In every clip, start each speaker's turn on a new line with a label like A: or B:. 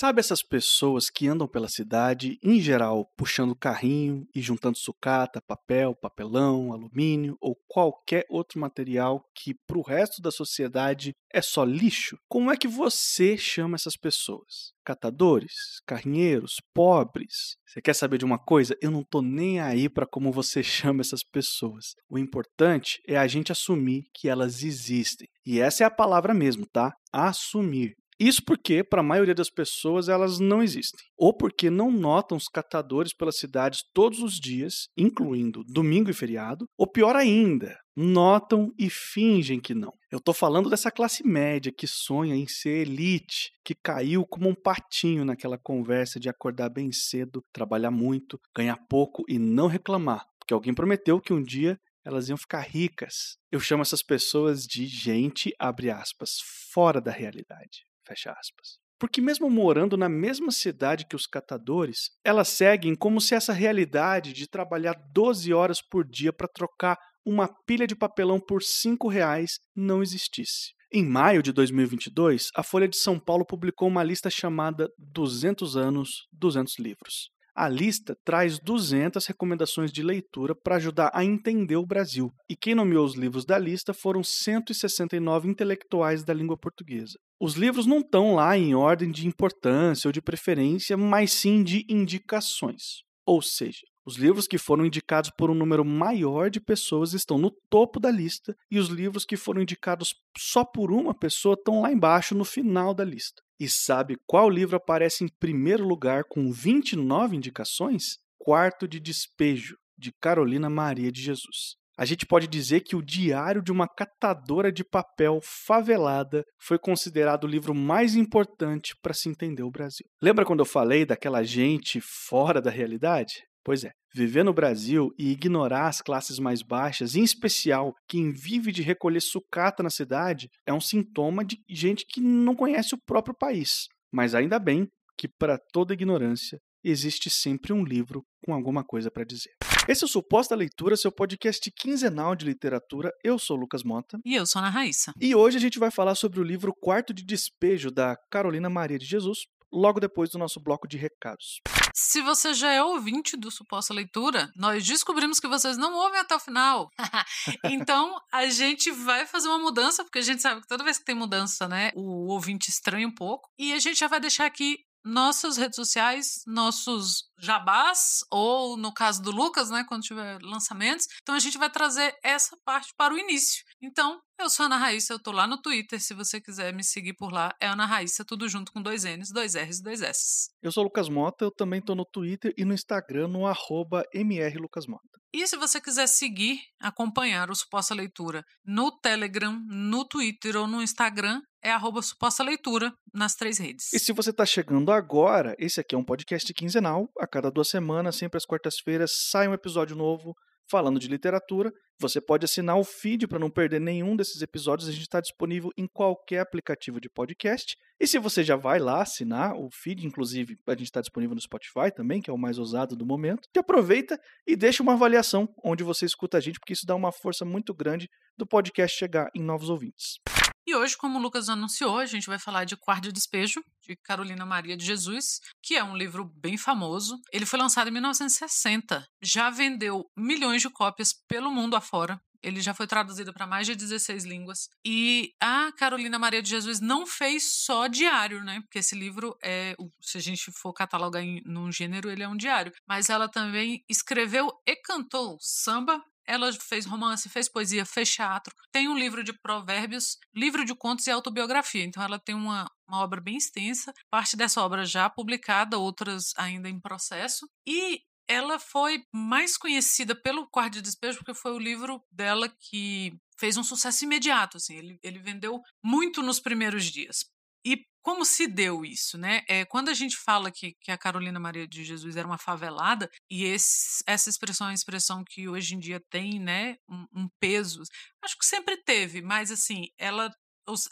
A: Sabe essas pessoas que andam pela cidade, em geral, puxando carrinho e juntando sucata, papel, papelão, alumínio ou qualquer outro material que para o resto da sociedade é só lixo? Como é que você chama essas pessoas? Catadores, carrinheiros, pobres? Você quer saber de uma coisa? Eu não tô nem aí para como você chama essas pessoas. O importante é a gente assumir que elas existem. E essa é a palavra mesmo, tá? Assumir. Isso porque, para a maioria das pessoas, elas não existem. Ou porque não notam os catadores pelas cidades todos os dias, incluindo domingo e feriado. Ou pior ainda, notam e fingem que não. Eu estou falando dessa classe média que sonha em ser elite, que caiu como um patinho naquela conversa de acordar bem cedo, trabalhar muito, ganhar pouco e não reclamar, porque alguém prometeu que um dia elas iam ficar ricas. Eu chamo essas pessoas de gente, abre aspas, fora da realidade. Fecha aspas. Porque, mesmo morando na mesma cidade que os catadores, elas seguem como se essa realidade de trabalhar 12 horas por dia para trocar uma pilha de papelão por 5 reais não existisse. Em maio de 2022, a Folha de São Paulo publicou uma lista chamada 200 anos, 200 livros. A lista traz 200 recomendações de leitura para ajudar a entender o Brasil. E quem nomeou os livros da lista foram 169 intelectuais da língua portuguesa. Os livros não estão lá em ordem de importância ou de preferência, mas sim de indicações. Ou seja, os livros que foram indicados por um número maior de pessoas estão no topo da lista, e os livros que foram indicados só por uma pessoa estão lá embaixo, no final da lista. E sabe qual livro aparece em primeiro lugar com 29 indicações? Quarto de Despejo, de Carolina Maria de Jesus. A gente pode dizer que o Diário de uma Catadora de Papel Favelada foi considerado o livro mais importante para se entender o Brasil. Lembra quando eu falei daquela gente fora da realidade? Pois é, viver no Brasil e ignorar as classes mais baixas, em especial quem vive de recolher sucata na cidade, é um sintoma de gente que não conhece o próprio país. Mas ainda bem que, para toda ignorância, existe sempre um livro com alguma coisa para dizer. Esse é o Suposta Leitura, seu podcast quinzenal de literatura. Eu sou Lucas Mota.
B: E eu sou Ana Raíssa.
A: E hoje a gente vai falar sobre o livro Quarto de Despejo, da Carolina Maria de Jesus, logo depois do nosso bloco de recados.
B: Se você já é ouvinte do Suposta Leitura, nós descobrimos que vocês não ouvem até o final. então, a gente vai fazer uma mudança, porque a gente sabe que toda vez que tem mudança, né, o ouvinte estranha um pouco. E a gente já vai deixar aqui nossas redes sociais, nossos jabás, ou no caso do Lucas, né, quando tiver lançamentos. Então a gente vai trazer essa parte para o início. Então, eu sou Ana Raíssa, eu tô lá no Twitter, se você quiser me seguir por lá, é Ana Raíssa, tudo junto com dois N's, dois R's e dois S's.
A: Eu sou Lucas Mota, eu também tô no Twitter e no Instagram, no arroba mrlucasmota.
B: E se você quiser seguir, acompanhar o Suposta Leitura no Telegram, no Twitter ou no Instagram, é arroba suposta leitura nas três redes.
A: E se você está chegando agora, esse aqui é um podcast quinzenal. A cada duas semanas, sempre às quartas-feiras, sai um episódio novo falando de literatura. Você pode assinar o feed para não perder nenhum desses episódios. A gente está disponível em qualquer aplicativo de podcast. E se você já vai lá assinar o feed, inclusive a gente está disponível no Spotify também, que é o mais usado do momento, aproveita e deixa uma avaliação onde você escuta a gente, porque isso dá uma força muito grande do podcast chegar em novos ouvintes.
B: E hoje, como o Lucas anunciou, a gente vai falar de Quarto de Despejo, de Carolina Maria de Jesus, que é um livro bem famoso. Ele foi lançado em 1960, já vendeu milhões de cópias pelo mundo afora. Ele já foi traduzido para mais de 16 línguas. E a Carolina Maria de Jesus não fez só diário, né? Porque esse livro é, se a gente for catalogar em num gênero, ele é um diário. Mas ela também escreveu e cantou samba, ela fez romance, fez poesia, fez teatro, tem um livro de provérbios, livro de contos e autobiografia. Então ela tem uma, uma obra bem extensa, parte dessa obra já publicada, outras ainda em processo. E ela foi mais conhecida pelo Quarto de Despejo porque foi o livro dela que fez um sucesso imediato. Assim, ele, ele vendeu muito nos primeiros dias. E como se deu isso, né? É, quando a gente fala que, que a Carolina Maria de Jesus era uma favelada, e esse, essa expressão é uma expressão que hoje em dia tem, né, um, um peso, acho que sempre teve, mas assim, ela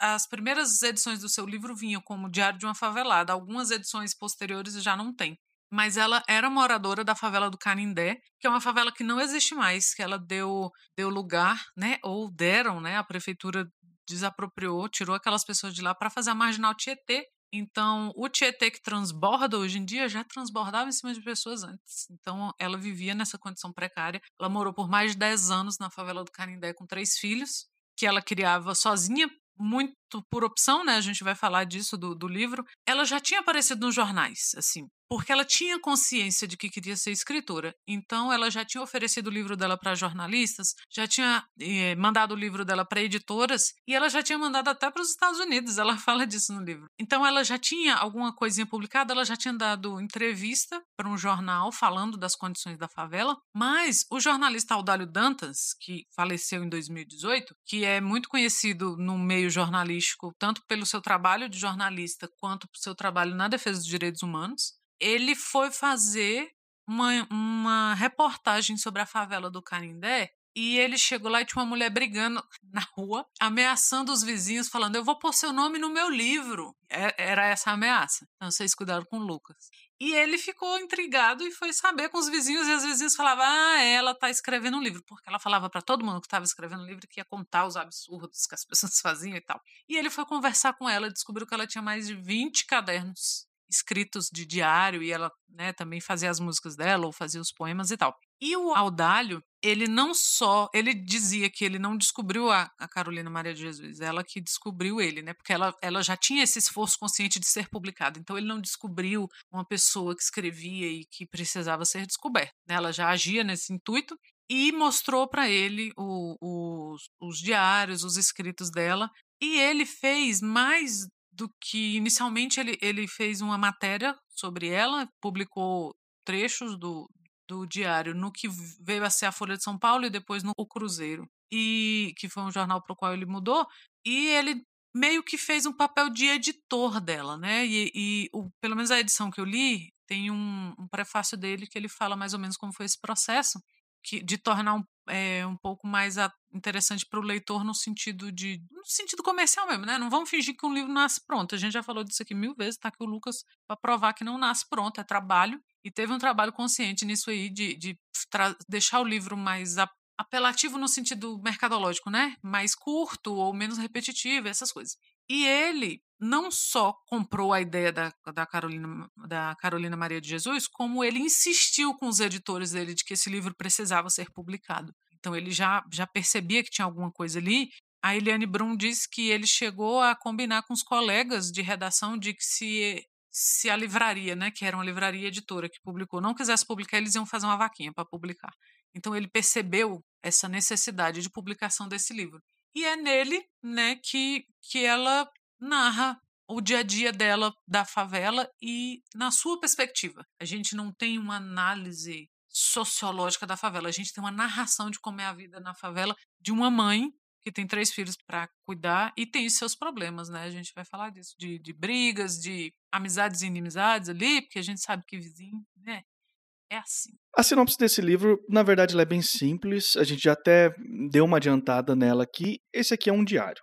B: as primeiras edições do seu livro vinham como Diário de uma Favelada, algumas edições posteriores já não tem. Mas ela era moradora da favela do Canindé, que é uma favela que não existe mais, que ela deu, deu lugar, né, ou deram, né, a prefeitura desapropriou, tirou aquelas pessoas de lá para fazer a marginal Tietê, Então, o Tietê que transborda hoje em dia já transbordava em cima de pessoas antes. Então, ela vivia nessa condição precária. Ela morou por mais de 10 anos na favela do Canindé com três filhos, que ela criava sozinha, muito por opção, né? A gente vai falar disso do, do livro. Ela já tinha aparecido nos jornais, assim, porque ela tinha consciência de que queria ser escritora. Então, ela já tinha oferecido o livro dela para jornalistas, já tinha eh, mandado o livro dela para editoras e ela já tinha mandado até para os Estados Unidos. Ela fala disso no livro. Então, ela já tinha alguma coisinha publicada, ela já tinha dado entrevista para um jornal falando das condições da favela. Mas o jornalista Audálio Dantas, que faleceu em 2018, que é muito conhecido no meio jornalístico, tanto pelo seu trabalho de jornalista quanto pelo seu trabalho na defesa dos direitos humanos, ele foi fazer uma, uma reportagem sobre a favela do Canindé e ele chegou lá e tinha uma mulher brigando na rua, ameaçando os vizinhos, falando: Eu vou pôr seu nome no meu livro. É, era essa a ameaça. Então vocês cuidaram com o Lucas. E ele ficou intrigado e foi saber com os vizinhos, e os vizinhos falavam: Ah, ela está escrevendo um livro, porque ela falava para todo mundo que estava escrevendo um livro que ia contar os absurdos que as pessoas faziam e tal. E ele foi conversar com ela, descobriu que ela tinha mais de 20 cadernos escritos de diário e ela né, também fazia as músicas dela ou fazia os poemas e tal. E o Audálio, ele não só, ele dizia que ele não descobriu a, a, Carolina Maria de Jesus, ela que descobriu ele, né? Porque ela, ela já tinha esse esforço consciente de ser publicado. Então ele não descobriu uma pessoa que escrevia e que precisava ser descoberta. Né? Ela já agia nesse intuito e mostrou para ele o, o, os diários, os escritos dela. E ele fez mais do que inicialmente ele, ele fez uma matéria sobre ela, publicou trechos do, do diário no que veio a ser a Folha de São Paulo e depois no O Cruzeiro, e que foi um jornal para o qual ele mudou, e ele meio que fez um papel de editor dela, né? E, e o, pelo menos a edição que eu li tem um, um prefácio dele que ele fala mais ou menos como foi esse processo que, de tornar um, é, um pouco mais a, interessante para o leitor no sentido de no sentido comercial mesmo, né? Não vamos fingir que um livro nasce pronto. A gente já falou disso aqui mil vezes, tá aqui o Lucas para provar que não nasce pronto, é trabalho. E teve um trabalho consciente nisso aí de, de deixar o livro mais apelativo no sentido mercadológico, né? Mais curto ou menos repetitivo, essas coisas. E ele não só comprou a ideia da, da, Carolina, da Carolina Maria de Jesus, como ele insistiu com os editores dele de que esse livro precisava ser publicado. Então ele já, já percebia que tinha alguma coisa ali. A Eliane Brum diz que ele chegou a combinar com os colegas de redação de que se, se a livraria, né, que era uma livraria editora que publicou, não quisesse publicar, eles iam fazer uma vaquinha para publicar. Então ele percebeu essa necessidade de publicação desse livro. E é nele, né, que, que ela narra o dia a dia dela da favela e na sua perspectiva. A gente não tem uma análise sociológica da favela. A gente tem uma narração de como é a vida na favela de uma mãe que tem três filhos para cuidar e tem seus problemas, né? A gente vai falar disso, de, de brigas, de amizades e inimizades ali, porque a gente sabe que vizinho, né? É assim.
A: A sinopse desse livro, na verdade, é bem simples. A gente já até deu uma adiantada nela aqui. Esse aqui é um diário.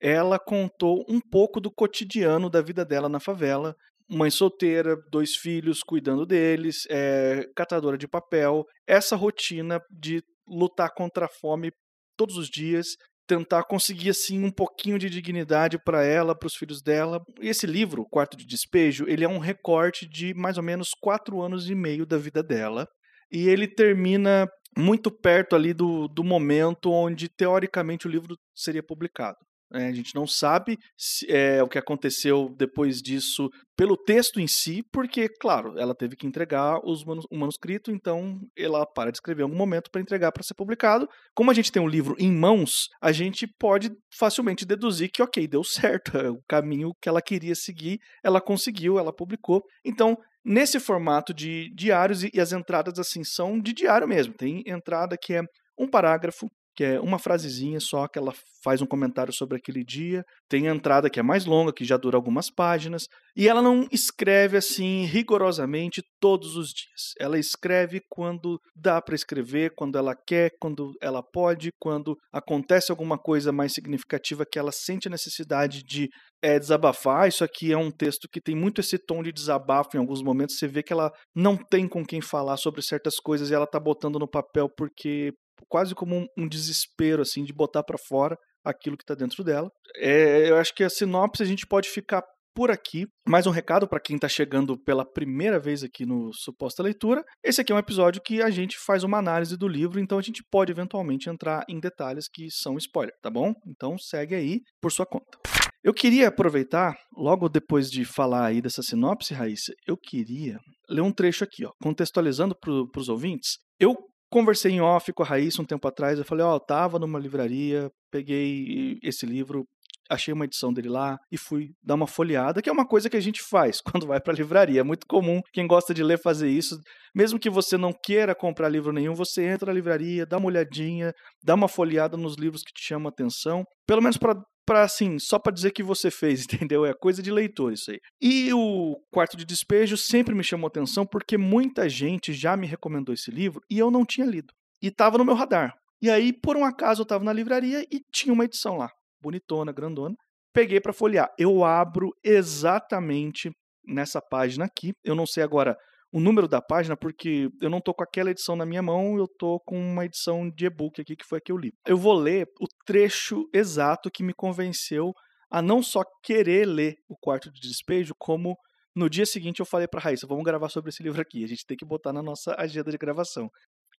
A: Ela contou um pouco do cotidiano da vida dela na favela, mãe solteira, dois filhos cuidando deles, é, catadora de papel, essa rotina de lutar contra a fome todos os dias, tentar conseguir assim um pouquinho de dignidade para ela, para os filhos dela. E esse livro, Quarto de Despejo, ele é um recorte de mais ou menos quatro anos e meio da vida dela. E ele termina muito perto ali do, do momento onde, teoricamente, o livro seria publicado. É, a gente não sabe se, é, o que aconteceu depois disso pelo texto em si, porque, claro, ela teve que entregar os manus, o manuscrito, então ela para de escrever em algum momento para entregar para ser publicado. Como a gente tem um livro em mãos, a gente pode facilmente deduzir que, ok, deu certo, é o caminho que ela queria seguir, ela conseguiu, ela publicou. Então, nesse formato de diários, e, e as entradas assim são de diário mesmo, tem entrada que é um parágrafo, que é uma frasezinha só que ela faz um comentário sobre aquele dia. Tem a entrada que é mais longa, que já dura algumas páginas, e ela não escreve assim rigorosamente todos os dias. Ela escreve quando dá para escrever, quando ela quer, quando ela pode, quando acontece alguma coisa mais significativa que ela sente a necessidade de é, desabafar. Isso aqui é um texto que tem muito esse tom de desabafo em alguns momentos. Você vê que ela não tem com quem falar sobre certas coisas e ela tá botando no papel porque quase como um, um desespero, assim, de botar para fora aquilo que está dentro dela. É, eu acho que a sinopse a gente pode ficar por aqui. Mais um recado para quem está chegando pela primeira vez aqui no Suposta Leitura. Esse aqui é um episódio que a gente faz uma análise do livro, então a gente pode eventualmente entrar em detalhes que são spoiler, tá bom? Então segue aí por sua conta. Eu queria aproveitar, logo depois de falar aí dessa sinopse, Raíssa, eu queria ler um trecho aqui, ó, contextualizando para os ouvintes. Eu conversei em off com a Raíssa um tempo atrás, eu falei, ó, oh, tava numa livraria, peguei esse livro, achei uma edição dele lá e fui dar uma folheada, que é uma coisa que a gente faz quando vai para livraria. É muito comum quem gosta de ler fazer isso. Mesmo que você não queira comprar livro nenhum, você entra na livraria, dá uma olhadinha, dá uma folheada nos livros que te chamam a atenção, pelo menos para para assim, só para dizer que você fez, entendeu? É coisa de leitor isso aí. E o Quarto de Despejo sempre me chamou atenção porque muita gente já me recomendou esse livro e eu não tinha lido. E estava no meu radar. E aí, por um acaso, eu estava na livraria e tinha uma edição lá bonitona, grandona. Peguei para folhear. Eu abro exatamente nessa página aqui. Eu não sei agora o número da página porque eu não tô com aquela edição na minha mão, eu tô com uma edição de e-book aqui que foi a que eu li. Eu vou ler o trecho exato que me convenceu a não só querer ler o Quarto de Despejo, como no dia seguinte eu falei para Raíssa, vamos gravar sobre esse livro aqui, a gente tem que botar na nossa agenda de gravação.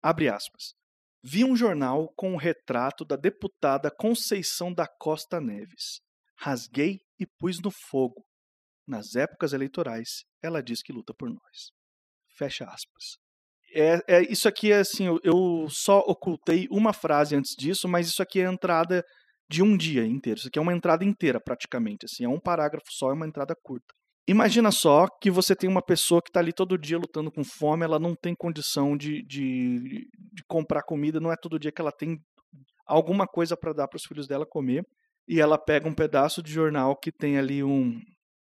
A: Abre aspas. Vi um jornal com o um retrato da deputada Conceição da Costa Neves. Rasguei e pus no fogo. Nas épocas eleitorais, ela diz que luta por nós. Fecha aspas. É, é, isso aqui é assim, eu, só ocultei uma frase antes disso, mas isso aqui é a entrada de um dia inteiro. Isso aqui é uma entrada inteira, praticamente. Assim, é um parágrafo só, é uma entrada curta. Imagina só que você tem uma pessoa que está ali todo dia lutando com fome, ela não tem condição de, de, de comprar comida, não é todo dia que ela tem alguma coisa para dar para os filhos dela comer, e ela pega um pedaço de jornal que tem ali um,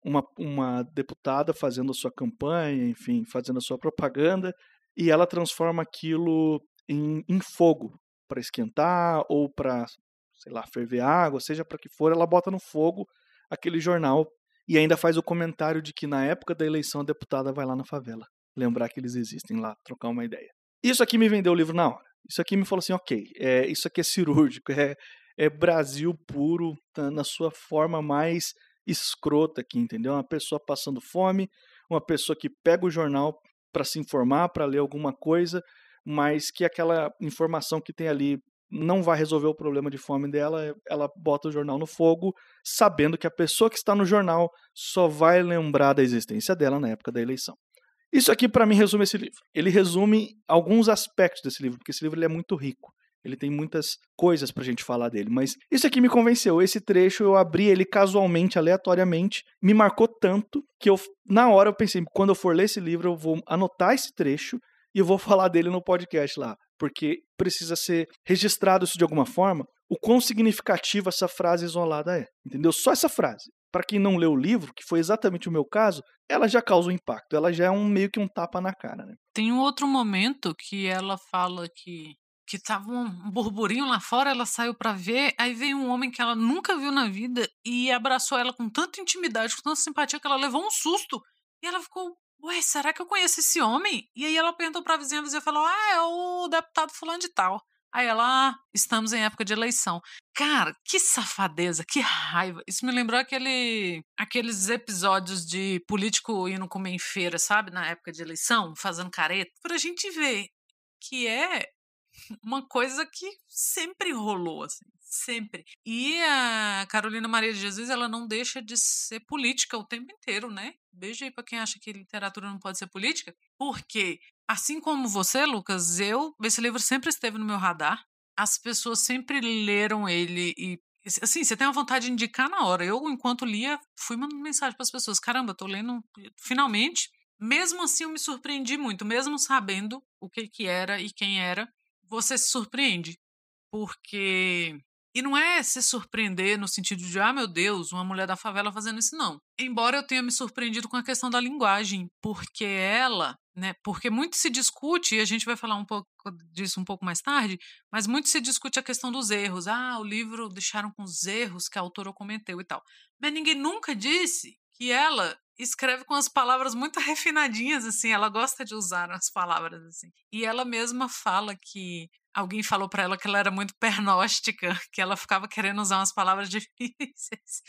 A: uma, uma deputada fazendo a sua campanha, enfim, fazendo a sua propaganda, e ela transforma aquilo em, em fogo para esquentar ou para, sei lá, ferver água, seja para que for, ela bota no fogo aquele jornal e ainda faz o comentário de que na época da eleição a deputada vai lá na favela. Lembrar que eles existem lá, trocar uma ideia. Isso aqui me vendeu o livro na hora. Isso aqui me falou assim, ok, é, isso aqui é cirúrgico, é, é Brasil puro tá, na sua forma mais escrota aqui, entendeu? Uma pessoa passando fome, uma pessoa que pega o jornal para se informar, para ler alguma coisa, mas que aquela informação que tem ali não vai resolver o problema de fome dela, ela bota o jornal no fogo, sabendo que a pessoa que está no jornal só vai lembrar da existência dela na época da eleição. Isso aqui, para mim, resume esse livro. Ele resume alguns aspectos desse livro, porque esse livro é muito rico. Ele tem muitas coisas pra gente falar dele, mas isso aqui me convenceu. Esse trecho eu abri ele casualmente, aleatoriamente, me marcou tanto que eu na hora eu pensei, quando eu for ler esse livro, eu vou anotar esse trecho e eu vou falar dele no podcast lá porque precisa ser registrado isso de alguma forma, o quão significativa essa frase isolada é. Entendeu? Só essa frase. Para quem não leu o livro, que foi exatamente o meu caso, ela já causa um impacto, ela já é um meio que um tapa na cara. Né?
B: Tem um outro momento que ela fala que que tava um burburinho lá fora, ela saiu para ver, aí veio um homem que ela nunca viu na vida e abraçou ela com tanta intimidade, com tanta simpatia que ela levou um susto. E ela ficou ué, será que eu conheço esse homem? E aí ela perguntou pra vizinha, a vizinha falou, ah, é o deputado fulano de tal. Aí ela, ah, estamos em época de eleição. Cara, que safadeza, que raiva. Isso me lembrou aquele, aqueles episódios de político indo comer em feira, sabe? Na época de eleição, fazendo careta. Pra gente ver que é uma coisa que sempre rolou, assim sempre. E a Carolina Maria de Jesus, ela não deixa de ser política o tempo inteiro, né? Beijo aí para quem acha que literatura não pode ser política, porque assim como você, Lucas, eu esse livro sempre esteve no meu radar. As pessoas sempre leram ele e assim, você tem uma vontade de indicar na hora. Eu, enquanto lia, fui mandando mensagem para as pessoas: "Caramba, tô lendo finalmente". Mesmo assim, eu me surpreendi muito, mesmo sabendo o que que era e quem era. Você se surpreende, porque e não é se surpreender no sentido de, ah, meu Deus, uma mulher da favela fazendo isso, não. Embora eu tenha me surpreendido com a questão da linguagem, porque ela, né, porque muito se discute, e a gente vai falar um pouco disso um pouco mais tarde, mas muito se discute a questão dos erros. Ah, o livro deixaram com os erros que a autora cometeu e tal. Mas ninguém nunca disse que ela escreve com as palavras muito refinadinhas, assim, ela gosta de usar as palavras, assim. E ela mesma fala que alguém falou para ela que ela era muito pernóstica, que ela ficava querendo usar umas palavras difíceis.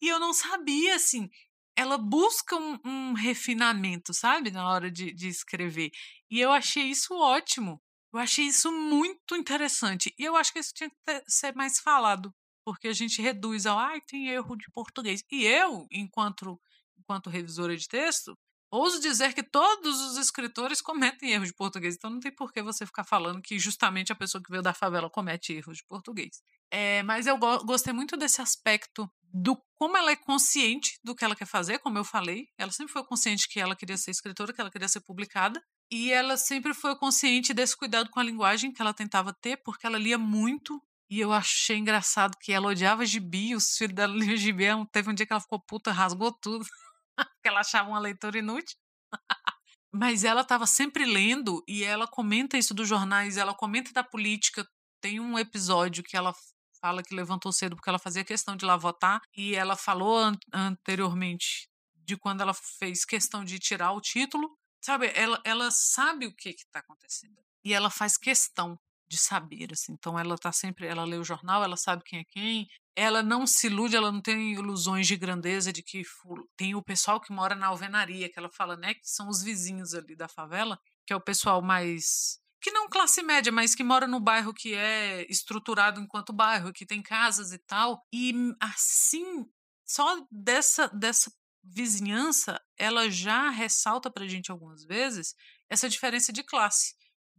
B: E eu não sabia, assim. ela busca um, um refinamento, sabe, na hora de, de escrever. E eu achei isso ótimo. Eu achei isso muito interessante. E eu acho que isso tinha que ter, ser mais falado, porque a gente reduz ao, ai, tem erro de português. E eu, enquanto, enquanto revisora de texto, ouso dizer que todos os escritores cometem erros de português. Então não tem por que você ficar falando que justamente a pessoa que veio da favela comete erros de português. É, mas eu go gostei muito desse aspecto do como ela é consciente do que ela quer fazer, como eu falei. Ela sempre foi consciente que ela queria ser escritora, que ela queria ser publicada. E ela sempre foi consciente desse cuidado com a linguagem que ela tentava ter, porque ela lia muito. E eu achei engraçado que ela odiava gibi, os filhos dela liam gibi. Teve um dia que ela ficou puta, rasgou tudo, que ela achava uma leitura inútil. Mas ela estava sempre lendo e ela comenta isso dos jornais, ela comenta da política. Tem um episódio que ela fala que levantou cedo porque ela fazia questão de lá votar e ela falou an anteriormente de quando ela fez questão de tirar o título, sabe? Ela, ela sabe o que está acontecendo e ela faz questão de saber, assim. Então ela tá sempre, ela lê o jornal, ela sabe quem é quem, ela não se ilude, ela não tem ilusões de grandeza de que tem o pessoal que mora na alvenaria, que ela fala, né, que são os vizinhos ali da favela, que é o pessoal mais que não classe média, mas que mora no bairro que é estruturado enquanto bairro, que tem casas e tal. E assim, só dessa, dessa vizinhança, ela já ressalta pra gente algumas vezes essa diferença de classe.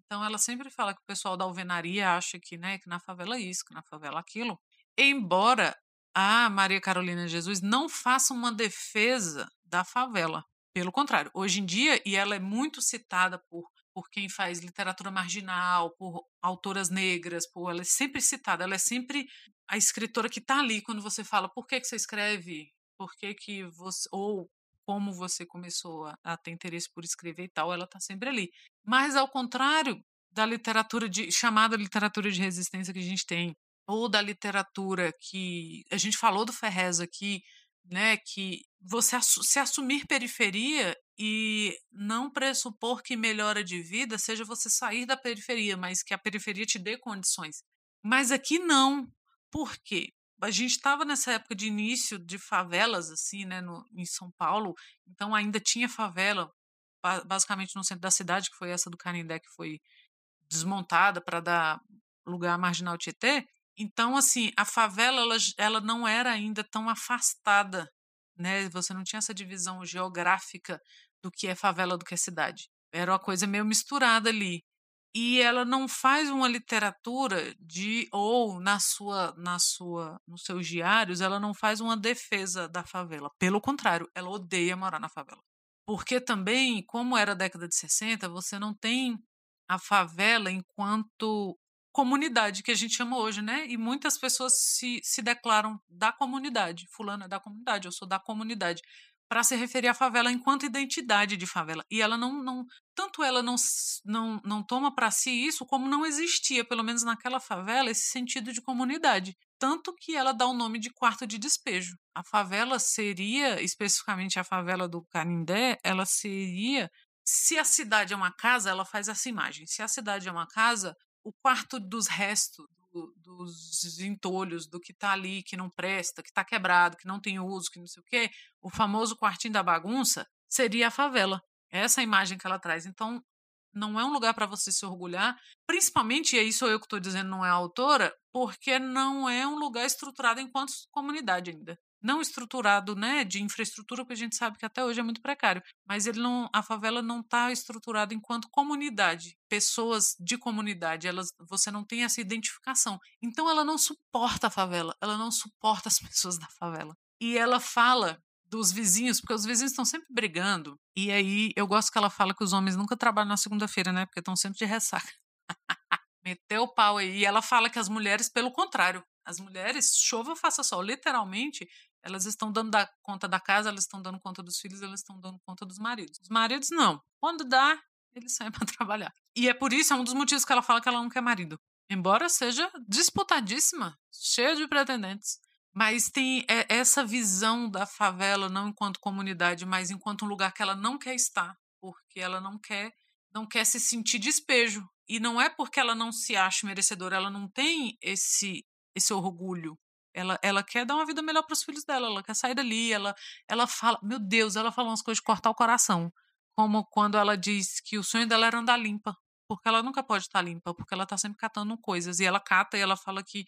B: Então ela sempre fala que o pessoal da alvenaria acha que, né, que na favela é isso, que na favela é aquilo. Embora a Maria Carolina Jesus não faça uma defesa da favela. Pelo contrário, hoje em dia, e ela é muito citada por por quem faz literatura marginal, por autoras negras, por ela é sempre citada, ela é sempre a escritora que está ali quando você fala por que, que você escreve, por que, que você ou como você começou a, a ter interesse por escrever e tal, ela está sempre ali. Mas ao contrário da literatura de chamada literatura de resistência que a gente tem, ou da literatura que a gente falou do Ferrez aqui, né, que você se assumir periferia e não pressupor que melhora de vida seja você sair da periferia, mas que a periferia te dê condições. Mas aqui não. Por quê? A gente estava nessa época de início de favelas, assim, né, no, em São Paulo, então ainda tinha favela, basicamente no centro da cidade, que foi essa do Canindé, que foi desmontada para dar lugar à Marginal Tietê. Então, assim, a favela ela, ela não era ainda tão afastada, né? Você não tinha essa divisão geográfica do que é favela do que é cidade. Era uma coisa meio misturada ali. E ela não faz uma literatura de ou na sua na sua nos seus diários, ela não faz uma defesa da favela. Pelo contrário, ela odeia morar na favela. Porque também, como era a década de 60, você não tem a favela enquanto comunidade que a gente chama hoje, né? E muitas pessoas se, se declaram da comunidade. Fulano é da comunidade, eu sou da comunidade. Para se referir à favela enquanto identidade de favela. E ela não. não tanto ela não, não, não toma para si isso, como não existia, pelo menos naquela favela, esse sentido de comunidade. Tanto que ela dá o nome de quarto de despejo. A favela seria, especificamente a favela do Canindé, ela seria se a cidade é uma casa, ela faz essa imagem. Se a cidade é uma casa, o quarto dos restos, do, dos entolhos, do que está ali, que não presta, que está quebrado, que não tem uso, que não sei o quê, o famoso quartinho da bagunça, seria a favela. Essa é a imagem que ela traz. Então, não é um lugar para você se orgulhar, principalmente, e aí sou eu que estou dizendo, não é a autora, porque não é um lugar estruturado enquanto comunidade ainda não estruturado, né, de infraestrutura, porque a gente sabe que até hoje é muito precário, mas ele não, a favela não está estruturada enquanto comunidade, pessoas de comunidade, elas, você não tem essa identificação. Então ela não suporta a favela, ela não suporta as pessoas da favela. E ela fala dos vizinhos, porque os vizinhos estão sempre brigando. E aí eu gosto que ela fala que os homens nunca trabalham na segunda-feira, né? Porque estão sempre de ressaca. Meteu o pau aí. E ela fala que as mulheres, pelo contrário, as mulheres, chova faça sol, literalmente, elas estão dando da, conta da casa, elas estão dando conta dos filhos, elas estão dando conta dos maridos. Os maridos não. Quando dá, eles saem para trabalhar. E é por isso, é um dos motivos que ela fala que ela não quer marido. Embora seja disputadíssima, cheia de pretendentes. Mas tem essa visão da favela não enquanto comunidade, mas enquanto um lugar que ela não quer estar, porque ela não quer, não quer se sentir despejo. E não é porque ela não se acha merecedora, ela não tem esse esse orgulho Ela, ela quer dar uma vida melhor para os filhos dela, ela quer sair dali, ela, ela fala, meu Deus, ela fala umas coisas de cortar o coração. Como quando ela diz que o sonho dela era andar limpa, porque ela nunca pode estar limpa, porque ela está sempre catando coisas. E ela cata e ela fala que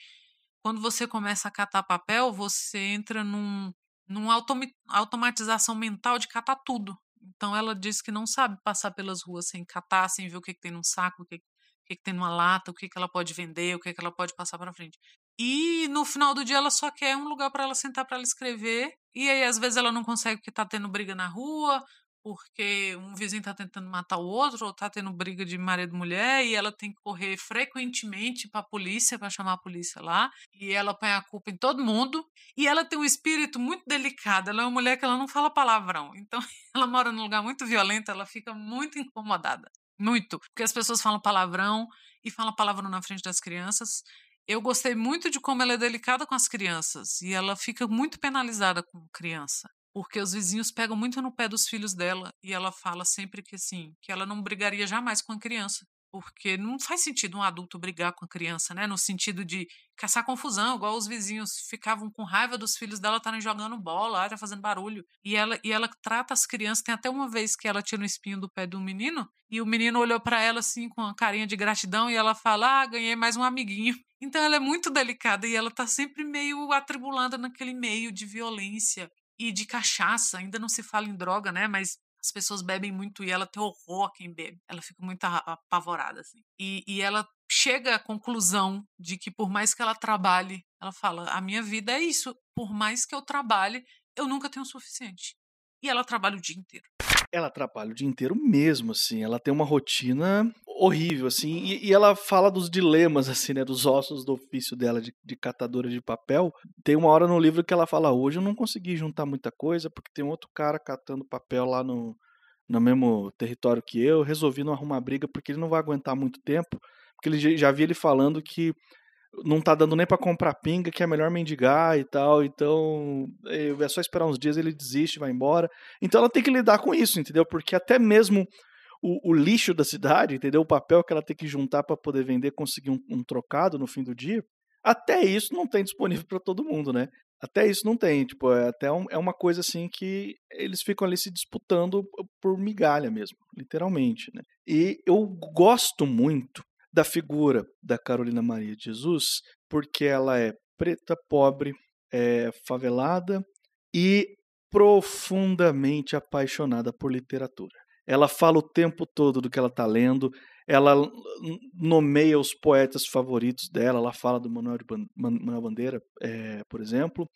B: quando você começa a catar papel, você entra num, numa automatização mental de catar tudo. Então ela diz que não sabe passar pelas ruas sem catar, sem ver o que, que tem num saco, o que, que, que tem numa lata, o que, que ela pode vender, o que, que ela pode passar para frente. E no final do dia ela só quer um lugar para ela sentar para ela escrever. E aí às vezes ela não consegue porque tá tendo briga na rua, porque um vizinho está tentando matar o outro, ou está tendo briga de marido e mulher, e ela tem que correr frequentemente para a polícia, para chamar a polícia lá, e ela põe a culpa em todo mundo, e ela tem um espírito muito delicado, ela é uma mulher que ela não fala palavrão, então ela mora num lugar muito violento, ela fica muito incomodada, muito, porque as pessoas falam palavrão, e falam palavrão na frente das crianças, eu gostei muito de como ela é delicada com as crianças e ela fica muito penalizada com criança porque os vizinhos pegam muito no pé dos filhos dela e ela fala sempre que assim, que ela não brigaria jamais com a criança, porque não faz sentido um adulto brigar com a criança, né? No sentido de caçar confusão, igual os vizinhos ficavam com raiva dos filhos dela estarem jogando bola, tá fazendo barulho. E ela e ela trata as crianças, tem até uma vez que ela tira um espinho do pé do menino e o menino olhou para ela assim com uma carinha de gratidão e ela fala: "Ah, ganhei mais um amiguinho". Então ela é muito delicada e ela tá sempre meio atribulada naquele meio de violência e de cachaça, ainda não se fala em droga, né? Mas as pessoas bebem muito e ela tem horror a quem bebe. Ela fica muito apavorada, assim. E, e ela chega à conclusão de que por mais que ela trabalhe, ela fala: a minha vida é isso. Por mais que eu trabalhe, eu nunca tenho o suficiente. E ela trabalha o dia inteiro.
A: Ela trabalha o dia inteiro mesmo, assim. Ela tem uma rotina horrível, assim. E, e, ela fala dos dilemas, assim, né? Dos ossos do ofício dela de, de, catadora de papel. Tem uma hora no livro que ela fala: hoje eu não consegui juntar muita coisa, porque tem outro cara catando papel lá no, no mesmo território que eu. Resolvi não arrumar briga, porque ele não vai aguentar muito tempo. Porque ele já vi ele falando que não tá dando nem para comprar pinga, que é melhor mendigar e tal, então eh, é só esperar uns dias, ele desiste, vai embora. Então ela tem que lidar com isso, entendeu? Porque até mesmo o, o lixo da cidade, entendeu? O papel que ela tem que juntar para poder vender, conseguir um, um, trocado no fim do dia, até isso não tem disponível para todo mundo, né? Até isso não tem, tipo, é até um, é uma coisa assim que eles ficam ali se disputando por migalha mesmo, literalmente, né? E eu gosto muito da figura da Carolina Maria de Jesus, porque ela é preta, pobre, é favelada e profundamente apaixonada por literatura. Ela fala o tempo todo do que ela está lendo, ela nomeia os poetas favoritos dela, ela fala do Manuel, Manuel Bandeira, é, por exemplo.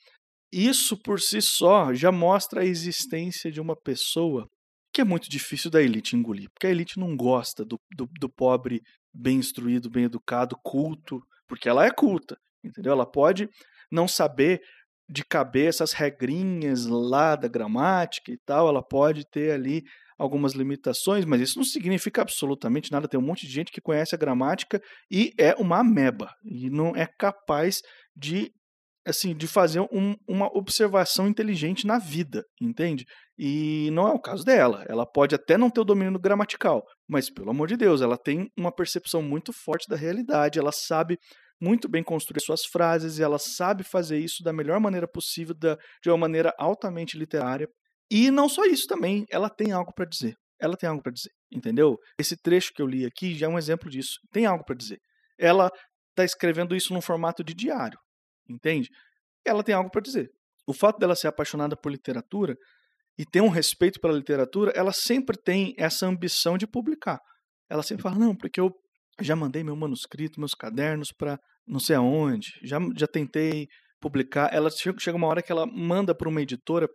A: Isso por si só já mostra a existência de uma pessoa que é muito difícil da elite engolir, porque a elite não gosta do, do, do pobre bem instruído, bem educado, culto, porque ela é culta, entendeu? Ela pode não saber de cabeça as regrinhas lá da gramática e tal, ela pode ter ali algumas limitações, mas isso não significa absolutamente nada. Tem um monte de gente que conhece a gramática e é uma ameba e não é capaz de assim de fazer um, uma observação inteligente na vida, entende? E não é o caso dela. Ela pode até não ter o domínio gramatical, mas pelo amor de Deus, ela tem uma percepção muito forte da realidade. Ela sabe muito bem construir suas frases e ela sabe fazer isso da melhor maneira possível, da, de uma maneira altamente literária. E não só isso também, ela tem algo para dizer. Ela tem algo para dizer, entendeu? Esse trecho que eu li aqui já é um exemplo disso. Tem algo para dizer. Ela está escrevendo isso num formato de diário, entende? Ela tem algo para dizer. O fato dela ser apaixonada por literatura e ter um respeito pela literatura, ela sempre tem essa ambição de publicar. Ela sempre fala: não, porque eu já mandei meu manuscrito, meus cadernos para não sei aonde, já, já tentei publicar. Ela chega uma hora que ela manda para uma editora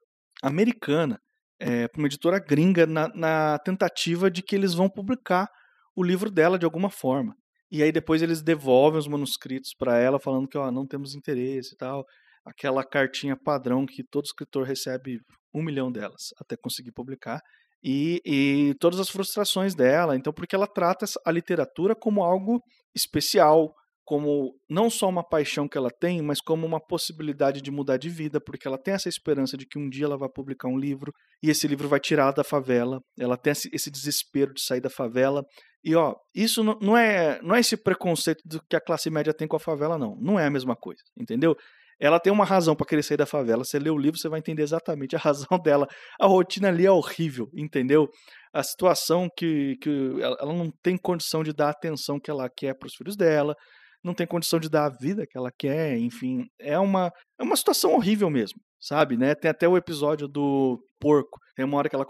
A: americana, é, para uma editora gringa, na, na tentativa de que eles vão publicar o livro dela de alguma forma. E aí depois eles devolvem os manuscritos para ela, falando que ó, não temos interesse e tal. Aquela cartinha padrão que todo escritor recebe um milhão delas até conseguir publicar. E, e todas as frustrações dela. Então, porque ela trata a literatura como algo especial, como não só uma paixão que ela tem, mas como uma possibilidade de mudar de vida, porque ela tem essa esperança de que um dia ela vai publicar um livro e esse livro vai tirar da favela. Ela tem esse desespero de sair da favela. E ó, isso não é não é esse preconceito do que a classe média tem com a favela não. Não é a mesma coisa, entendeu? ela tem uma razão para querer sair da favela. Você lê o livro, você vai entender exatamente a razão dela. A rotina ali é horrível, entendeu? A situação que, que ela não tem condição de dar a atenção que ela quer para os filhos dela, não tem condição de dar a vida que ela quer, enfim, é uma, é uma situação horrível mesmo, sabe, né? Tem até o episódio do porco. Tem uma hora que ela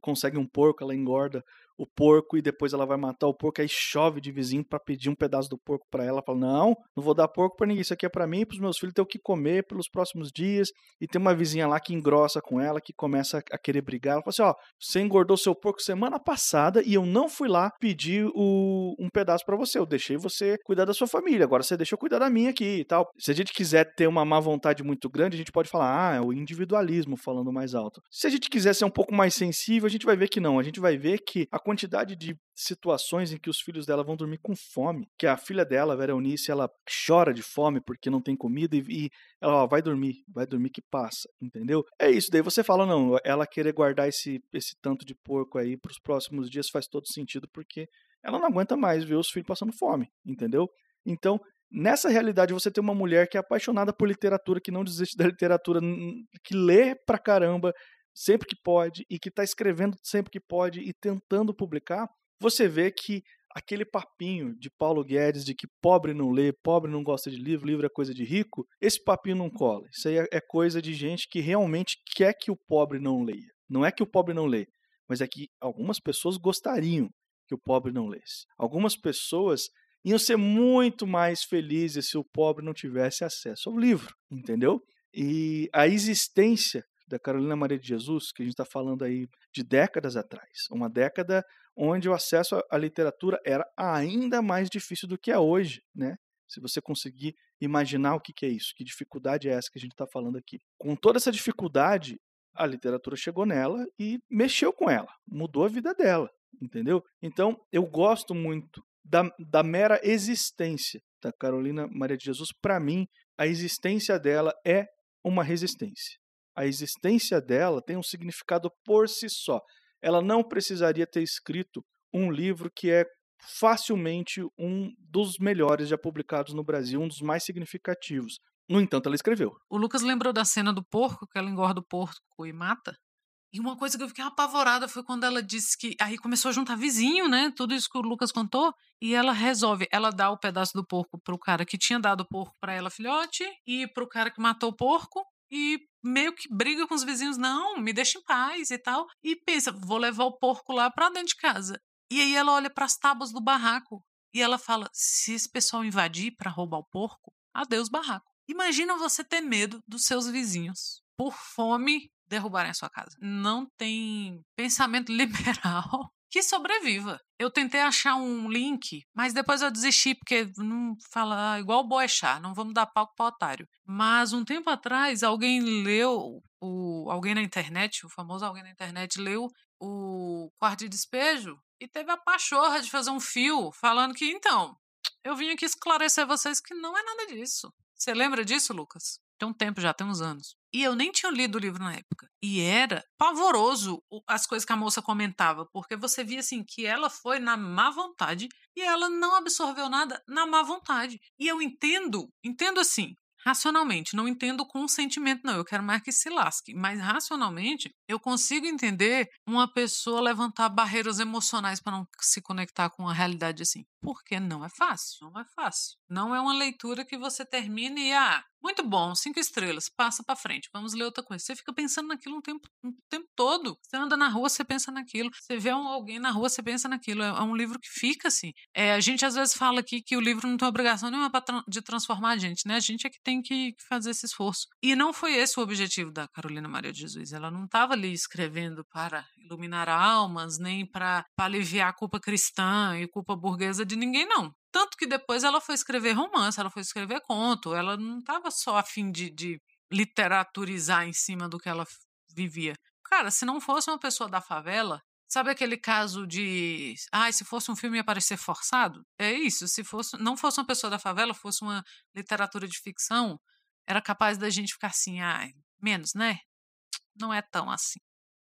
A: consegue um porco, ela engorda o porco e depois ela vai matar o porco, aí chove de vizinho para pedir um pedaço do porco para ela. Fala: "Não, não vou dar porco para ninguém, isso aqui é para mim e para os meus filhos ter o que comer pelos próximos dias". E tem uma vizinha lá que engrossa com ela, que começa a querer brigar. Ela fala assim: "Ó, você engordou seu porco semana passada e eu não fui lá pedir o, um pedaço para você. Eu deixei você cuidar da sua família. Agora você deixou cuidar da minha aqui e tal". Se a gente quiser ter uma má vontade muito grande, a gente pode falar: "Ah, é o individualismo falando mais alto". Se a gente quiser ser um pouco mais sensível, a gente vai ver que não. A gente vai ver que a quantidade de situações em que os filhos dela vão dormir com fome, que a filha dela, Vera Eunice, ela chora de fome porque não tem comida e, e ela ó, vai dormir, vai dormir que passa, entendeu? É isso, daí você fala, não, ela querer guardar esse, esse tanto de porco aí para os próximos dias faz todo sentido porque ela não aguenta mais ver os filhos passando fome, entendeu? Então, nessa realidade, você tem uma mulher que é apaixonada por literatura, que não desiste da literatura, que lê pra caramba, sempre que pode e que está escrevendo sempre que pode e tentando publicar, você vê que aquele papinho de Paulo Guedes de que pobre não lê, pobre não gosta de livro, livro é coisa de rico, esse papinho não cola. Isso aí é, é coisa de gente que realmente quer que o pobre não leia. Não é que o pobre não lê, mas é que algumas pessoas gostariam que o pobre não lesse. Algumas pessoas iam ser muito mais felizes se o pobre não tivesse acesso ao livro, entendeu? E a existência da Carolina Maria de Jesus, que a gente está falando aí de décadas atrás. Uma década onde o acesso à literatura era ainda mais difícil do que é hoje, né? Se você conseguir imaginar o que, que é isso, que dificuldade é essa que a gente está falando aqui. Com toda essa dificuldade, a literatura chegou nela e mexeu com ela, mudou a vida dela, entendeu? Então, eu gosto muito da, da mera existência da Carolina Maria de Jesus. Para mim, a existência dela é uma resistência a existência dela tem um significado por si só. Ela não precisaria ter escrito um livro que é facilmente um dos melhores já publicados no Brasil, um dos mais significativos. No entanto, ela escreveu.
B: O Lucas lembrou da cena do porco, que ela engorda o porco e mata. E uma coisa que eu fiquei apavorada foi quando ela disse que. Aí começou a juntar vizinho, né? Tudo isso que o Lucas contou. E ela resolve. Ela dá o pedaço do porco pro cara que tinha dado o porco para ela, filhote, e pro cara que matou o porco e meio que briga com os vizinhos, não, me deixa em paz e tal. E pensa, vou levar o porco lá para dentro de casa. E aí ela olha para as tábuas do barraco e ela fala: se esse pessoal invadir para roubar o porco, adeus barraco. Imagina você ter medo dos seus vizinhos por fome derrubarem a sua casa. Não tem pensamento liberal que sobreviva. Eu tentei achar um link, mas depois eu desisti porque não fala ah, igual Boechat, não vamos dar palco para otário. Mas um tempo atrás alguém leu o alguém na internet, o famoso alguém na internet leu o quarto de despejo e teve a pachorra de fazer um fio falando que então, eu vim aqui esclarecer vocês que não é nada disso. Você lembra disso, Lucas? Tem um tempo já, tem uns anos. E eu nem tinha lido o livro na época. E era pavoroso as coisas que a moça comentava, porque você via assim que ela foi na má vontade e ela não absorveu nada na má vontade. E eu entendo, entendo assim, racionalmente, não entendo com sentimento, não. Eu quero mais que se lasque. Mas racionalmente, eu consigo entender uma pessoa levantar barreiras emocionais para não se conectar com a realidade assim. Porque não é fácil. Não é fácil. Não é uma leitura que você termine e, ah, muito bom, cinco estrelas, passa para frente, vamos ler outra coisa. Você fica pensando naquilo um tempo, um tempo todo. Você anda na rua, você pensa naquilo. Você vê um, alguém na rua, você pensa naquilo. É, é um livro que fica assim. É, a gente às vezes fala aqui que o livro não tem obrigação nenhuma tra de transformar a gente, né? A gente é que tem que fazer esse esforço. E não foi esse o objetivo da Carolina Maria de Jesus. Ela não estava ali escrevendo para iluminar almas, nem para aliviar a culpa cristã e culpa burguesa de ninguém, não. Tanto que depois ela foi escrever romance, ela foi escrever conto, ela não estava só a fim de, de literaturizar em cima do que ela vivia. Cara, se não fosse uma pessoa da favela, sabe aquele caso de, ah, se fosse um filme ia parecer forçado? É isso, se fosse, não fosse uma pessoa da favela, fosse uma literatura de ficção, era capaz da gente ficar assim, ah, menos, né? Não é tão assim.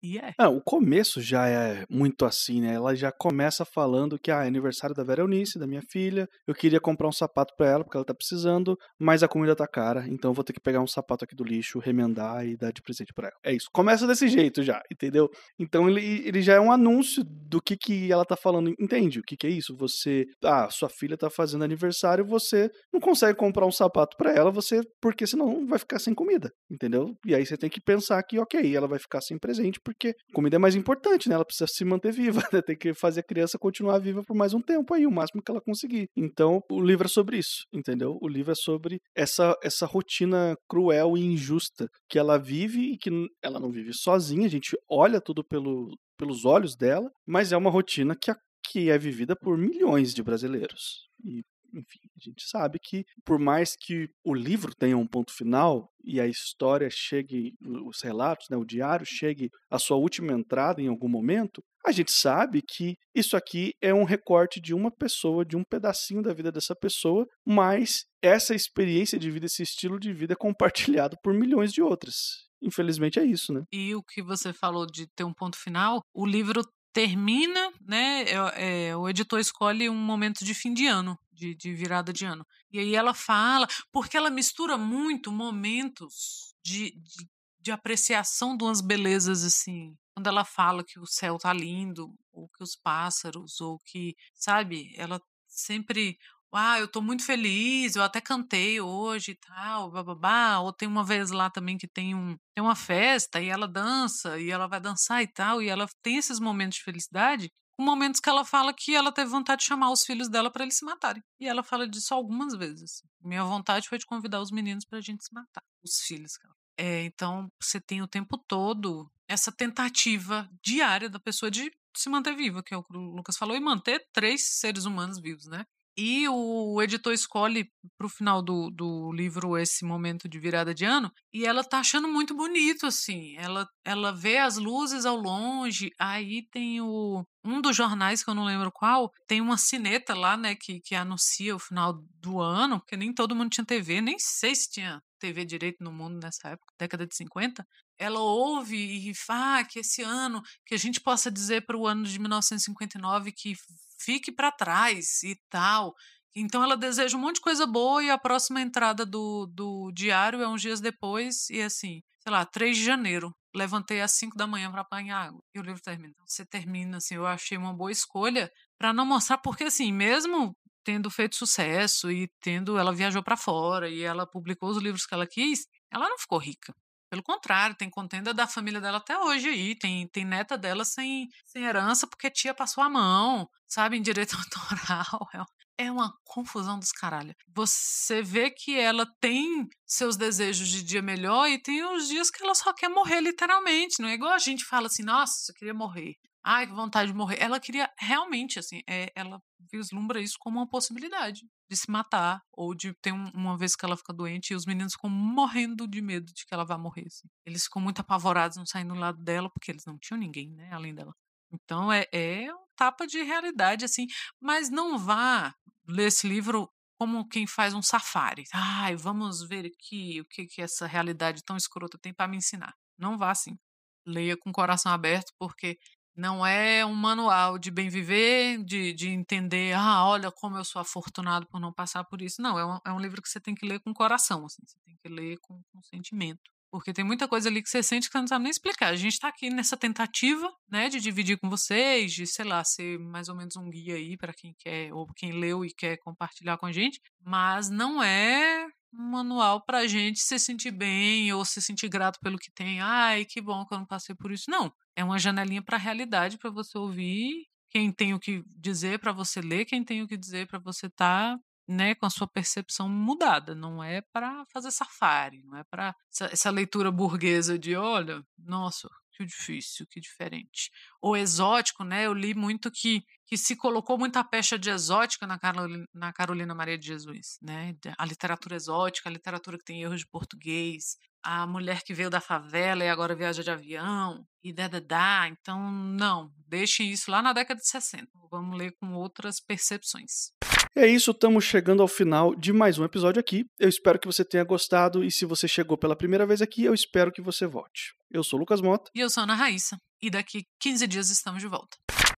B: E é.
A: Ah, o começo já é muito assim, né? Ela já começa falando que ah, é aniversário da Vera Eunice, da minha filha. Eu queria comprar um sapato para ela porque ela tá precisando, mas a comida tá cara, então eu vou ter que pegar um sapato aqui do lixo, remendar e dar de presente para ela. É isso. Começa desse jeito já, entendeu? Então ele, ele já é um anúncio do que que ela tá falando. Entende o que que é isso? Você, ah, sua filha tá fazendo aniversário, você não consegue comprar um sapato para ela, você porque senão vai ficar sem comida, entendeu? E aí você tem que pensar que, OK, ela vai ficar sem presente porque comida é mais importante, né? Ela precisa se manter viva, né? Tem que fazer a criança continuar viva por mais um tempo aí, o máximo que ela conseguir. Então, o livro é sobre isso, entendeu? O livro é sobre essa, essa rotina cruel e injusta que ela vive e que ela não vive sozinha, a gente olha tudo pelo, pelos olhos dela, mas é uma rotina que, a, que é vivida por milhões de brasileiros. E enfim, a gente sabe que por mais que o livro tenha um ponto final e a história chegue, os relatos, né, o diário chegue à sua última entrada em algum momento, a gente sabe que isso aqui é um recorte de uma pessoa, de um pedacinho da vida dessa pessoa, mas essa experiência de vida, esse estilo de vida é compartilhado por milhões de outras. Infelizmente é isso, né?
B: E o que você falou de ter um ponto final, o livro termina, né? É, é, o editor escolhe um momento de fim de ano, de, de, virada de ano. E aí ela fala, porque ela mistura muito momentos de, de, de apreciação de umas belezas assim. Quando ela fala que o céu tá lindo, ou que os pássaros, ou que, sabe, ela sempre ah, eu tô muito feliz, eu até cantei hoje e tal, bababá. Ou tem uma vez lá também que tem, um, tem uma festa e ela dança, e ela vai dançar e tal, e ela tem esses momentos de felicidade, com momentos que ela fala que ela teve vontade de chamar os filhos dela para eles se matarem. E ela fala disso algumas vezes. Minha vontade foi de convidar os meninos pra gente se matar, os filhos. É, então, você tem o tempo todo essa tentativa diária da pessoa de se manter viva, que é o que o Lucas falou, e manter três seres humanos vivos, né? E o editor escolhe para o final do, do livro esse momento de virada de ano e ela tá achando muito bonito, assim. Ela, ela vê as luzes ao longe, aí tem o. Um dos jornais, que eu não lembro qual, tem uma sineta lá, né, que, que anuncia o final do ano, porque nem todo mundo tinha TV, nem sei se tinha TV direito no mundo nessa época, década de 50 ela ouve e fala ah, que esse ano, que a gente possa dizer para o ano de 1959 que fique para trás e tal. Então ela deseja um monte de coisa boa e a próxima entrada do, do diário é uns dias depois e assim, sei lá, 3 de janeiro. Levantei às 5 da manhã para apanhar água. E o livro termina. Então, você termina assim, eu achei uma boa escolha para não mostrar porque assim, mesmo tendo feito sucesso e tendo ela viajou para fora e ela publicou os livros que ela quis, ela não ficou rica. Pelo contrário, tem contenda da família dela até hoje aí. Tem, tem neta dela sem, sem herança porque tia passou a mão, sabe, em direito autoral. É, é uma confusão dos caralho. Você vê que ela tem seus desejos de dia melhor e tem os dias que ela só quer morrer, literalmente. Não é igual a gente fala assim, nossa, eu queria morrer. Ai, que vontade de morrer. Ela queria realmente, assim, é, ela vislumbra isso como uma possibilidade de se matar, ou de ter um, uma vez que ela fica doente e os meninos ficam morrendo de medo de que ela vá morrer. Assim. Eles ficam muito apavorados, não saindo do lado dela, porque eles não tinham ninguém, né, além dela. Então é, é um tapa de realidade, assim, mas não vá ler esse livro como quem faz um safari. Ai, vamos ver aqui o que, que essa realidade tão escrota tem para me ensinar. Não vá assim. Leia com o coração aberto, porque não é um manual de bem viver, de, de entender, ah, olha como eu sou afortunado por não passar por isso. Não, é um, é um livro que você tem que ler com coração, assim, você tem que ler com, com sentimento. Porque tem muita coisa ali que você sente que você não sabe nem explicar. A gente está aqui nessa tentativa, né, de dividir com vocês, de, sei lá, ser mais ou menos um guia aí para quem quer, ou quem leu e quer compartilhar com a gente. Mas não é um manual pra gente se sentir bem ou se sentir grato pelo que tem. Ai, que bom que eu não passei por isso. Não. É uma janelinha para a realidade para você ouvir. Quem tem o que dizer para você ler, quem tem o que dizer para você estar tá, né, com a sua percepção mudada. Não é para fazer safari, não é para essa, essa leitura burguesa de olha, nossa, que difícil, que diferente. Ou exótico, né? Eu li muito que, que se colocou muita pecha de exótica na Carolina, na Carolina Maria de Jesus, né? A literatura exótica, a literatura que tem erros de português, a mulher que veio da favela e agora viaja de avião, e da. Então, não, deixe isso lá na década de 60. Vamos ler com outras percepções.
A: É isso, estamos chegando ao final de mais um episódio aqui. Eu espero que você tenha gostado e se você chegou pela primeira vez aqui, eu espero que você volte. Eu sou o Lucas Mota.
B: E eu sou Ana Raíssa. e daqui 15 dias estamos de volta.